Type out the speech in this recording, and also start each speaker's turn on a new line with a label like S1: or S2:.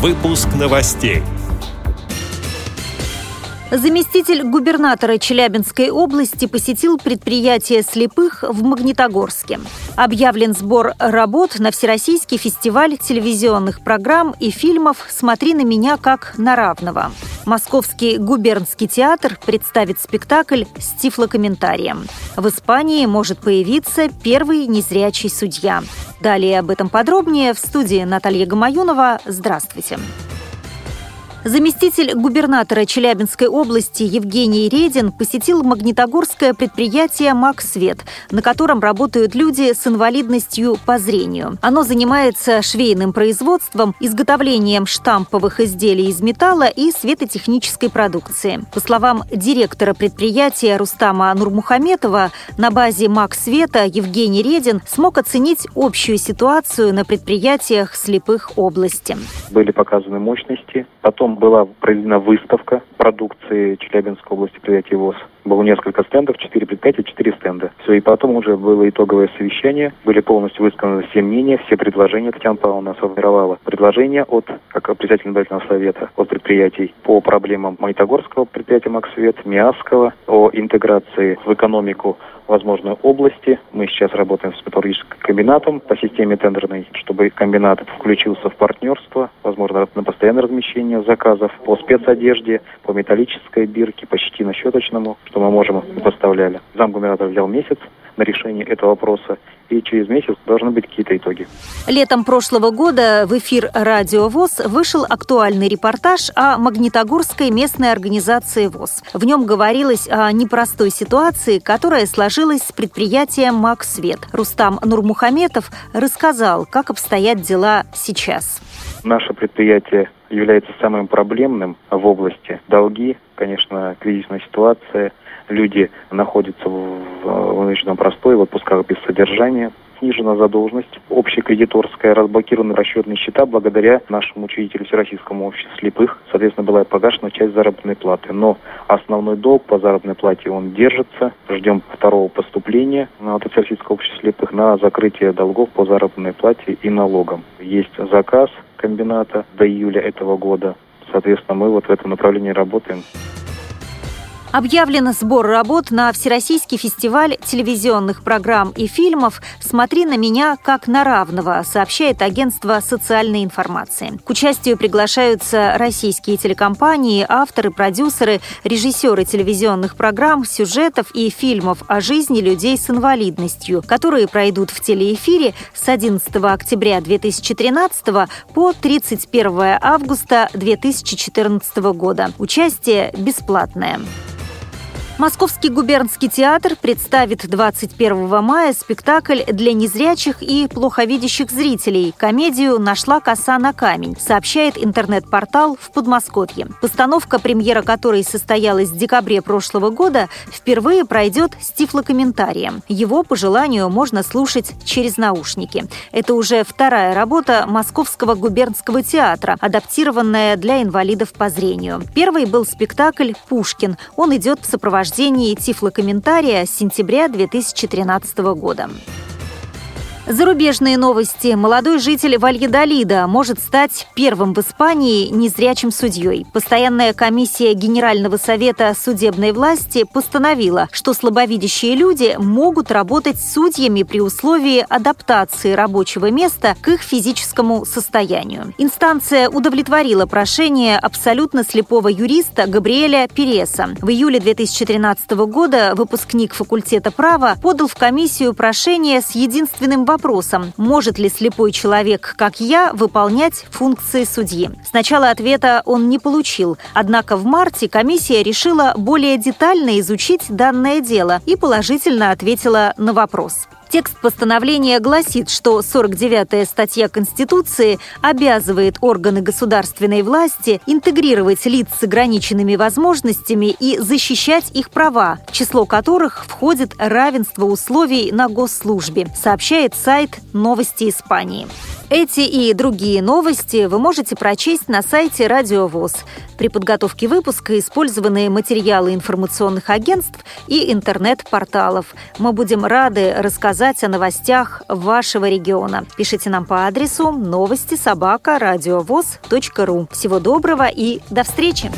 S1: Выпуск новостей.
S2: Заместитель губернатора Челябинской области посетил предприятие слепых в Магнитогорске. Объявлен сбор работ на Всероссийский фестиваль телевизионных программ и фильмов «Смотри на меня как на равного». Московский губернский театр представит спектакль с тифлокомментарием. В Испании может появиться первый незрячий судья. Далее об этом подробнее в студии Наталья Гамаюнова. Здравствуйте. Заместитель губернатора Челябинской области Евгений Редин посетил магнитогорское предприятие «Максвет», на котором работают люди с инвалидностью по зрению. Оно занимается швейным производством, изготовлением штамповых изделий из металла и светотехнической продукции. По словам директора предприятия Рустама Нурмухаметова, на базе «Максвета» Евгений Редин смог оценить общую ситуацию на предприятиях слепых области.
S3: Были показаны мощности, потом Была проведена выставка продукции Челябинской области предприятия ВОЗ. Было несколько стендов, четыре предприятия, четыре стенда. Все, и потом уже было итоговое совещание, были полностью высказаны все мнения, все предложения. Татьяна Павловна сформировала предложения от, как председатель наблюдательного совета, от предприятий по проблемам Магнитогорского предприятия Максвет, Миасского, о интеграции в экономику возможной области. Мы сейчас работаем с металлургическим комбинатом по системе тендерной, чтобы комбинат включился в партнерство, возможно, на постоянное размещение заказов по спецодежде, по металлической бирке, по щетино-щеточному, что мы можем поставляли. Замгубернатор взял месяц на решение этого вопроса, и через месяц должны быть какие-то итоги.
S2: Летом прошлого года в эфир «Радио ВОЗ» вышел актуальный репортаж о Магнитогорской местной организации ВОЗ. В нем говорилось о непростой ситуации, которая сложилась с предприятием «Максвет». Рустам Нурмухаметов рассказал, как обстоят дела сейчас.
S3: Наше предприятие является самым проблемным в области. Долги, конечно, кризисная ситуация, люди находятся в вынужденном простое, в отпусках без содержания, снижена задолженность, общекредиторская, разблокированы расчетные счета благодаря нашему учредителю Всероссийскому обществу слепых. Соответственно, была погашена часть заработной платы. Но основной долг по заработной плате он держится. Ждем второго поступления от Всероссийского общества слепых на закрытие долгов по заработной плате и налогам. Есть заказ комбината до июля этого года. Соответственно, мы вот в этом направлении работаем.
S2: Объявлен сбор работ на Всероссийский фестиваль телевизионных программ и фильмов «Смотри на меня как на равного», сообщает агентство социальной информации. К участию приглашаются российские телекомпании, авторы, продюсеры, режиссеры телевизионных программ, сюжетов и фильмов о жизни людей с инвалидностью, которые пройдут в телеэфире с 11 октября 2013 по 31 августа 2014 года. Участие бесплатное. Московский губернский театр представит 21 мая спектакль для незрячих и плоховидящих зрителей комедию «Нашла коса на камень», сообщает интернет-портал в Подмосковье. Постановка, премьера которой состоялась в декабре прошлого года, впервые пройдет с тифлокомментарием. Его, по желанию, можно слушать через наушники. Это уже вторая работа Московского губернского театра, адаптированная для инвалидов по зрению. Первый был спектакль «Пушкин». Он идет в сопровождении рождении тифлокомментария с сентября 2013 года. Зарубежные новости. Молодой житель Вальедолида может стать первым в Испании незрячим судьей. Постоянная комиссия Генерального совета судебной власти постановила, что слабовидящие люди могут работать судьями при условии адаптации рабочего места к их физическому состоянию. Инстанция удовлетворила прошение абсолютно слепого юриста Габриэля Переса. В июле 2013 года выпускник факультета права подал в комиссию прошение с единственным вопросом вопросом, может ли слепой человек, как я, выполнять функции судьи. Сначала ответа он не получил, однако в марте комиссия решила более детально изучить данное дело и положительно ответила на вопрос. Текст постановления гласит, что 49-я статья Конституции обязывает органы государственной власти интегрировать лиц с ограниченными возможностями и защищать их права, в число которых входит равенство условий на госслужбе, сообщает сайт «Новости Испании». Эти и другие новости вы можете прочесть на сайте Радио ВОЗ. При подготовке выпуска использованы материалы информационных агентств и интернет-порталов. Мы будем рады рассказать о новостях вашего региона. Пишите нам по адресу новости собака ру. Всего доброго и до встречи!